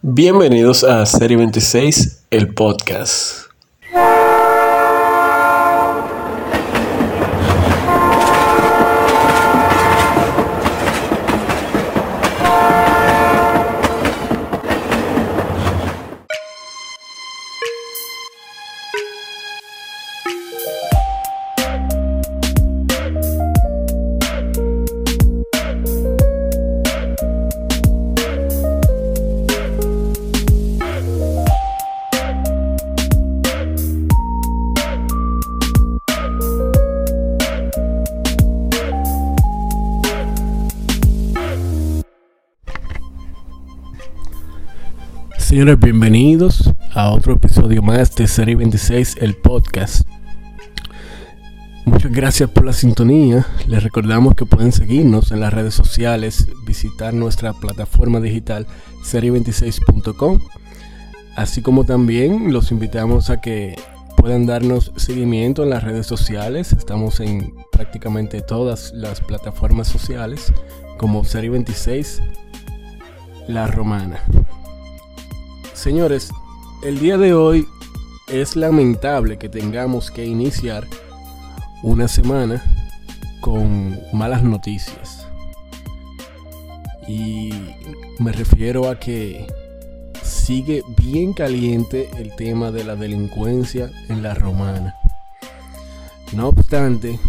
Bienvenidos a Serie 26, el podcast. Señores, bienvenidos a otro episodio más de Serie 26, el podcast. Muchas gracias por la sintonía. Les recordamos que pueden seguirnos en las redes sociales, visitar nuestra plataforma digital serie26.com, así como también los invitamos a que puedan darnos seguimiento en las redes sociales. Estamos en prácticamente todas las plataformas sociales como Serie 26 La Romana. Señores, el día de hoy es lamentable que tengamos que iniciar una semana con malas noticias. Y me refiero a que sigue bien caliente el tema de la delincuencia en la romana. No obstante,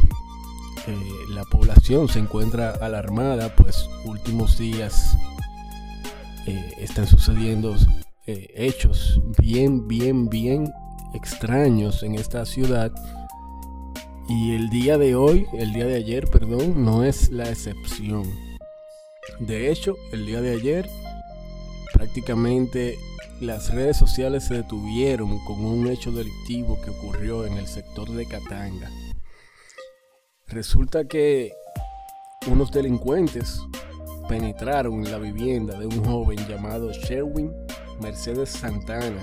eh, la población se encuentra alarmada, pues últimos días eh, están sucediendo eh, hechos bien, bien, bien extraños en esta ciudad. Y el día de hoy, el día de ayer, perdón, no es la excepción. De hecho, el día de ayer prácticamente las redes sociales se detuvieron con un hecho delictivo que ocurrió en el sector de Katanga. Resulta que unos delincuentes penetraron en la vivienda de un joven llamado Sherwin Mercedes Santana,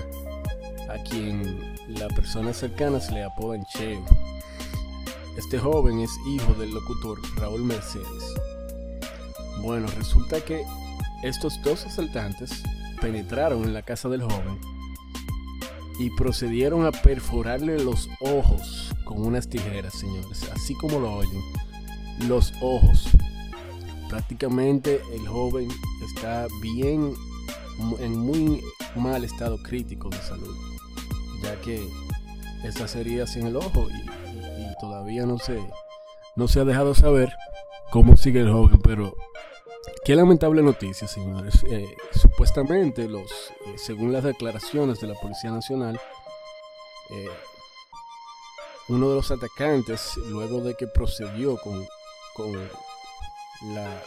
a quien la persona cercana se le apoda Cheo. Este joven es hijo del locutor Raúl Mercedes. Bueno, resulta que estos dos asaltantes penetraron en la casa del joven y procedieron a perforarle los ojos con unas tijeras, señores, así como lo oyen, los ojos. Prácticamente el joven está bien en muy mal estado crítico de salud, ya que estas heridas en el ojo y, todavía no se, no se ha dejado saber cómo sigue el joven, pero qué lamentable noticia, señores. Eh, supuestamente, los, eh, según las declaraciones de la Policía Nacional, eh, uno de los atacantes, luego de que procedió con, con la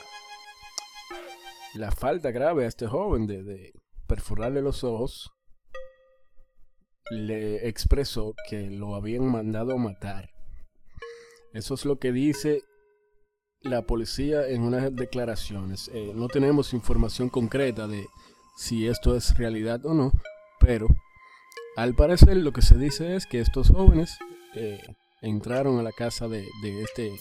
la falta grave a este joven de, perforarle los ojos, le expresó que lo habían mandado a matar. Eso es lo que dice la policía en unas declaraciones. Eh, no tenemos información concreta de si esto es realidad o no, pero al parecer lo que se dice es que estos jóvenes eh, entraron a la casa de, de este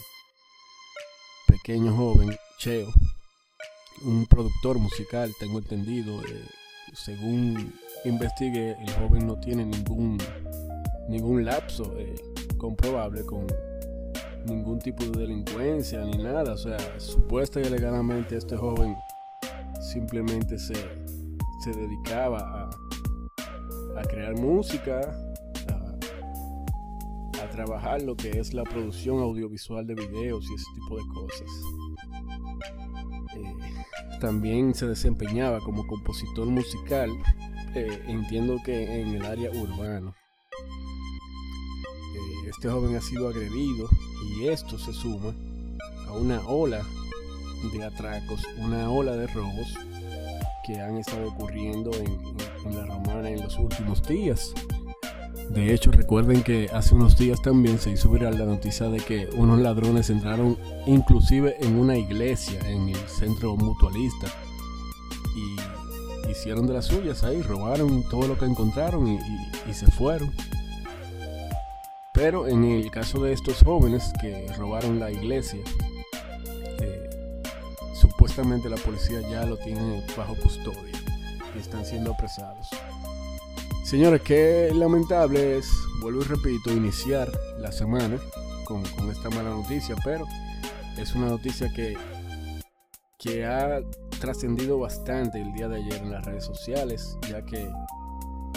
pequeño joven, Cheo, un productor musical, tengo entendido. Eh, según investigué, el joven no tiene ningún, ningún lapso eh, comprobable con ningún tipo de delincuencia ni nada. O sea, supuesta y alegadamente este joven simplemente se, se dedicaba a, a crear música, a, a trabajar lo que es la producción audiovisual de videos y ese tipo de cosas. También se desempeñaba como compositor musical, eh, entiendo que en el área urbana. Eh, este joven ha sido agredido y esto se suma a una ola de atracos, una ola de robos que han estado ocurriendo en la romana en los últimos días. De hecho, recuerden que hace unos días también se hizo viral la noticia de que unos ladrones entraron inclusive en una iglesia en el centro mutualista y hicieron de las suyas ahí, robaron todo lo que encontraron y, se fueron. Pero en el caso de estos jóvenes que robaron la iglesia, eh, supuestamente la policía ya lo tiene bajo custodia. y están siendo apresados. Señores, qué lamentable es, vuelvo y repito, iniciar la semana con, esta mala noticia, pero es una noticia que, que ha trascendido bastante el día de ayer en las redes sociales, ya que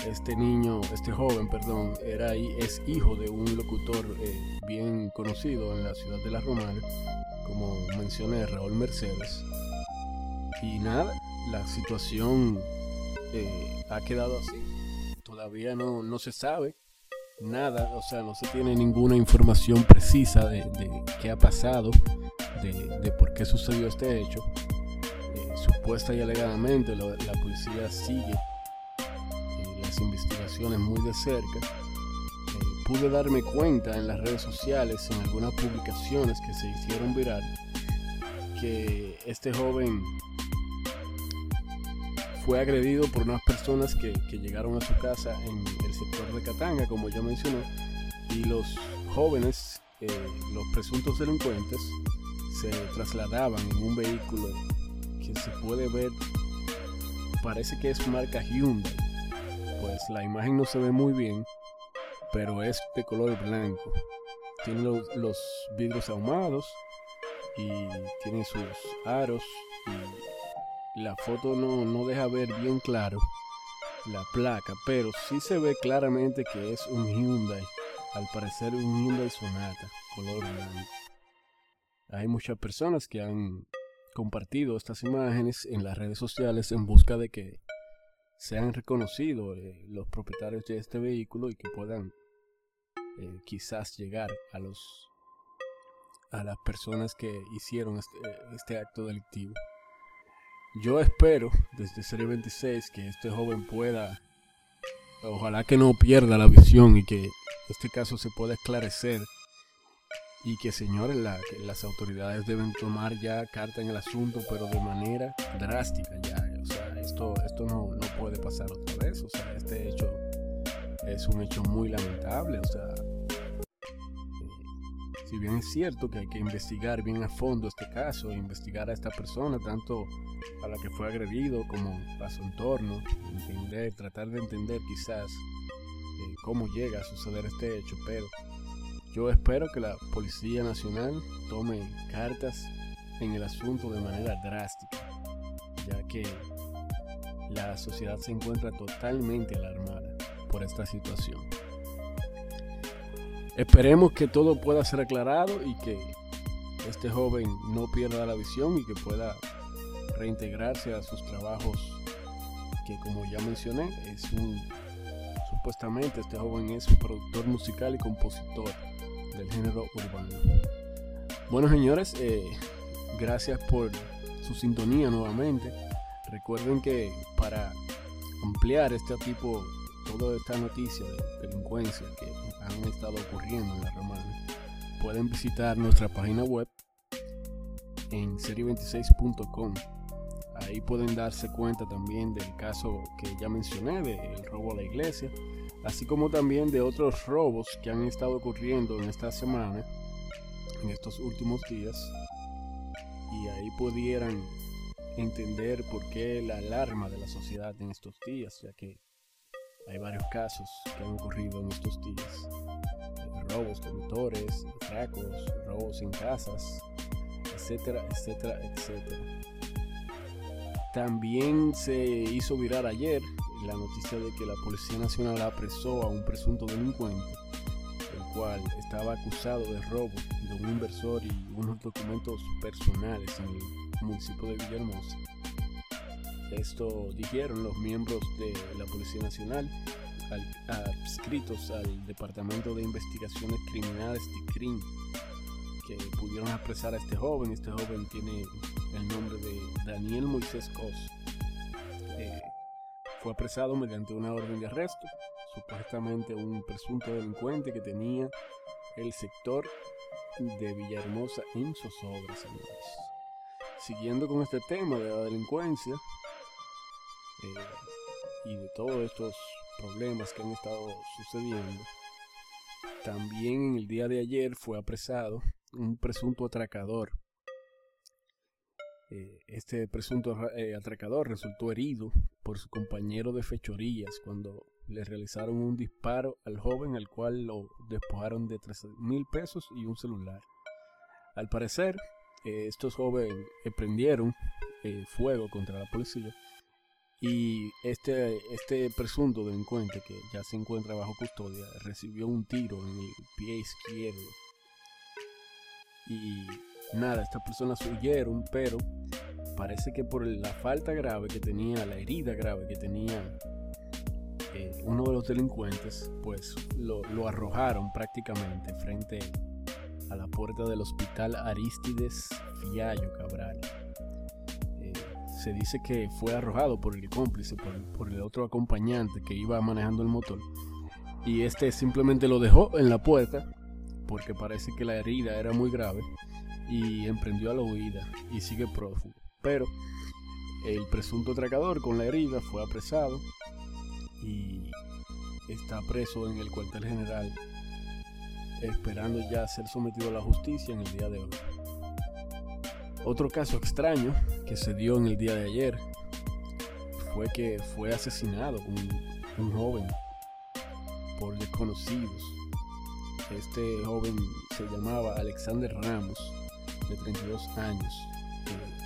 este niño, este joven, perdón, era es hijo de un locutor eh, bien conocido en la ciudad de La Romana, como mencioné, Raúl Mercedes. Y nada, la situación eh, ha quedado así. Todavía no, no se sabe nada, o sea, no se tiene ninguna información precisa de, qué ha pasado, de, por qué sucedió este hecho. Eh, supuesta y alegadamente la policía sigue investigaciones muy de cerca, eh, pude darme cuenta en las redes sociales, en algunas publicaciones que se hicieron viral, que este joven fue agredido por unas personas que, llegaron a su casa en el sector de Katanga, como ya mencioné, y los jóvenes, eh, los presuntos delincuentes, se trasladaban en un vehículo que se puede ver, parece que es marca Hyundai, pues la imagen no se ve muy bien, pero es de color blanco. Tiene los, vidrios ahumados y tiene sus aros y la foto no, no deja ver bien claro la placa, pero sí se ve claramente que es un Hyundai, al parecer un Hyundai Sonata, color blanco. Hay muchas personas que han compartido estas imágenes en las redes sociales en busca de que sean reconocidos eh, los propietarios de este vehículo y que puedan eh, quizás llegar a los a las personas que hicieron este, este, acto delictivo. Yo espero desde Serie 26 que este joven pueda, ojalá que no pierda la visión y que este caso se pueda esclarecer y que señores las autoridades deben tomar ya carta en el asunto pero de manera drástica ya esto, esto no, no, puede pasar otra vez. O sea, este hecho es un hecho muy lamentable. O sea, si bien es cierto que hay que investigar bien a fondo este caso, investigar a esta persona, tanto a la que fue agredido como a su entorno, entender, tratar de entender quizás eh, cómo llega a suceder este hecho, pero yo espero que la Policía Nacional tome cartas en el asunto de manera drástica, ya que la sociedad se encuentra totalmente alarmada por esta situación. Esperemos que todo pueda ser aclarado y que este joven no pierda la visión y que pueda reintegrarse a sus trabajos que como ya mencioné es un supuestamente este joven es productor musical y compositor del género urbano. Bueno señores, eh, gracias por su sintonía nuevamente. Recuerden que para ampliar este tipo, toda esta noticia de delincuencia que han estado ocurriendo en la Romana, pueden visitar nuestra página web en serie26.com. Ahí pueden darse cuenta también del caso que ya mencioné, del robo a la iglesia, así como también de otros robos que han estado ocurriendo en esta semana, en estos últimos días. Y ahí pudieran entender por qué la alarma de la sociedad en estos días, ya que hay varios casos que han ocurrido en estos días. Robos con motores, atracos, robos en casas, etcétera, etcétera, etcétera. También se hizo virar ayer la noticia de que la Policía Nacional apresó a un presunto delincuente, el cual estaba acusado de robo de un inversor y unos documentos personales en el municipio de Villahermosa. Esto dijeron los miembros de la Policía Nacional adscritos al Departamento de Investigaciones Criminales de CRIM que pudieron apresar a este joven. Este joven tiene el nombre de Daniel Moisés Cos. Eh, fue apresado mediante una orden de arresto, supuestamente un presunto delincuente que tenía el sector de Villahermosa en sus obras, señores siguiendo con este tema de la delincuencia y de todos estos problemas que han estado sucediendo, también en el día de ayer fue apresado un presunto atracador. Eh, este presunto eh, atracador resultó herido por su compañero de fechorías cuando le realizaron un disparo al joven al cual lo despojaron de 13 mil pesos y un celular. Al parecer, eh, estos jóvenes prendieron fuego contra la policía y este, este presunto delincuente que ya se encuentra bajo custodia recibió un tiro en el pie izquierdo. Y nada, estas personas huyeron, pero parece que por la falta grave que tenía, la herida grave que tenía eh, uno de los delincuentes, pues lo, lo arrojaron prácticamente frente a la puerta del hospital Aristides Fiallo Cabral se dice que fue arrojado por el cómplice, por, el otro acompañante que iba manejando el motor. Y este simplemente lo dejó en la puerta porque parece que la herida era muy grave y emprendió a la huida y sigue prófugo. Pero el presunto atracador con la herida fue apresado y está preso en el cuartel general esperando ya ser sometido a la justicia en el día de hoy. Otro caso extraño que se dio en el día de ayer fue que fue asesinado un, joven por desconocidos. Este joven se llamaba Alexander Ramos, de 32 años,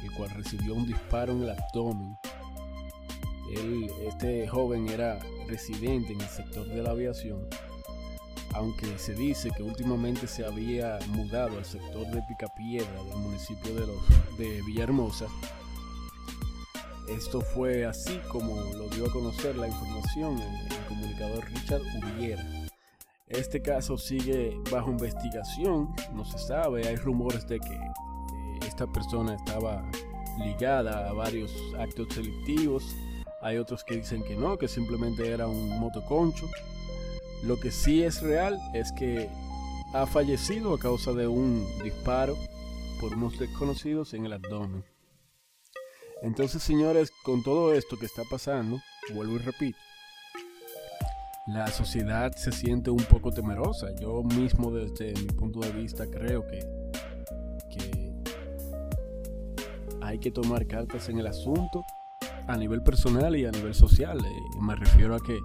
el cual recibió un disparo en el abdomen. este joven era residente en el sector de la aviación aunque se dice que últimamente se había mudado al sector de Picapiedra del municipio de, los, de Villahermosa. Esto fue así como lo dio a conocer la información el, comunicador Richard Ubiera. Este caso sigue bajo investigación, no se sabe, hay rumores de que eh, esta persona estaba ligada a varios actos delictivos, hay otros que dicen que no, que simplemente era un motoconcho. Lo que sí es real es que ha fallecido a causa de un disparo por unos desconocidos en el abdomen. Entonces, señores, con todo esto que está pasando, vuelvo y repito, la sociedad se siente un poco temerosa. Yo mismo desde mi punto de vista creo que, que hay que tomar cartas en el asunto a nivel personal y a nivel social. Eh, me refiero a que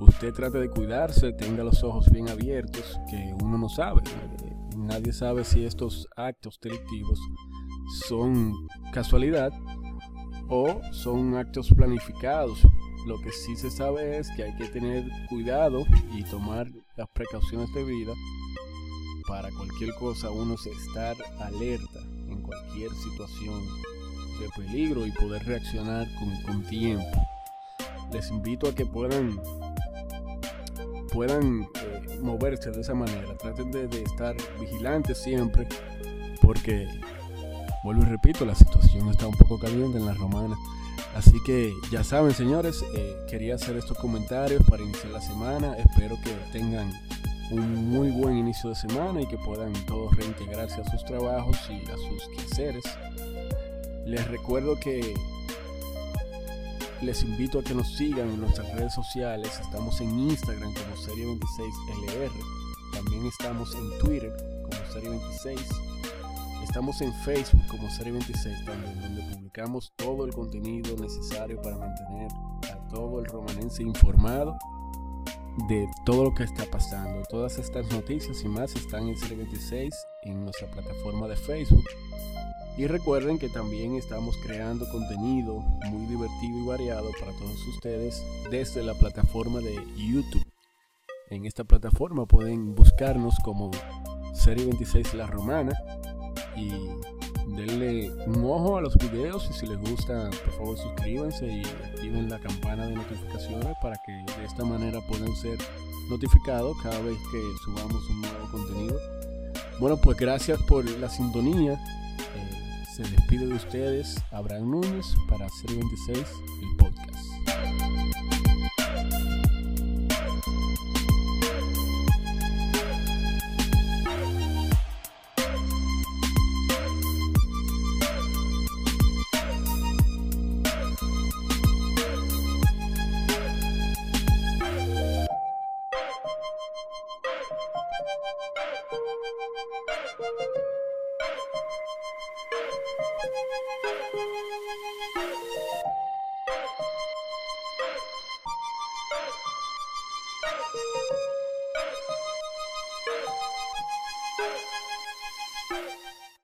usted trate de cuidarse, tenga los ojos bien abiertos, que uno no sabe. Nadie sabe si estos actos delictivos son casualidad o son actos planificados. Lo que sí se sabe es que hay que tener cuidado y tomar las precauciones debidas para cualquier cosa, uno estar alerta en cualquier situación de peligro y poder reaccionar con tiempo. Les invito a que puedan puedan eh, moverse de esa manera. Traten de, estar vigilantes siempre, porque, vuelvo y repito, la situación está un poco caliente en la romana. Así que ya saben, señores, eh, quería hacer estos comentarios para iniciar la semana. Espero que tengan un muy buen inicio de semana y que puedan todos reintegrarse a sus trabajos y a sus quehaceres. Les recuerdo que les invito a que nos sigan en nuestras redes sociales. Estamos en Instagram como Serie26LR. También estamos en Twitter como Serie26. Estamos en Facebook como Serie26 también, donde publicamos todo el contenido necesario para mantener a todo el romanense informado de todo lo que está pasando. Todas estas noticias y más están en Serie 26 en nuestra plataforma de Facebook y recuerden que también estamos creando contenido muy divertido y variado para todos ustedes desde la plataforma de YouTube. En esta plataforma pueden buscarnos como Serie 26 La Romana y denle un ojo a los videos y si les gusta por favor suscríbanse y activen la campana de notificaciones para que de esta manera puedan ser notificados cada vez que subamos un nuevo contenido. Bueno pues gracias por la sintonía se despide de ustedes Abraham Núñez para Serie 26, el podcast.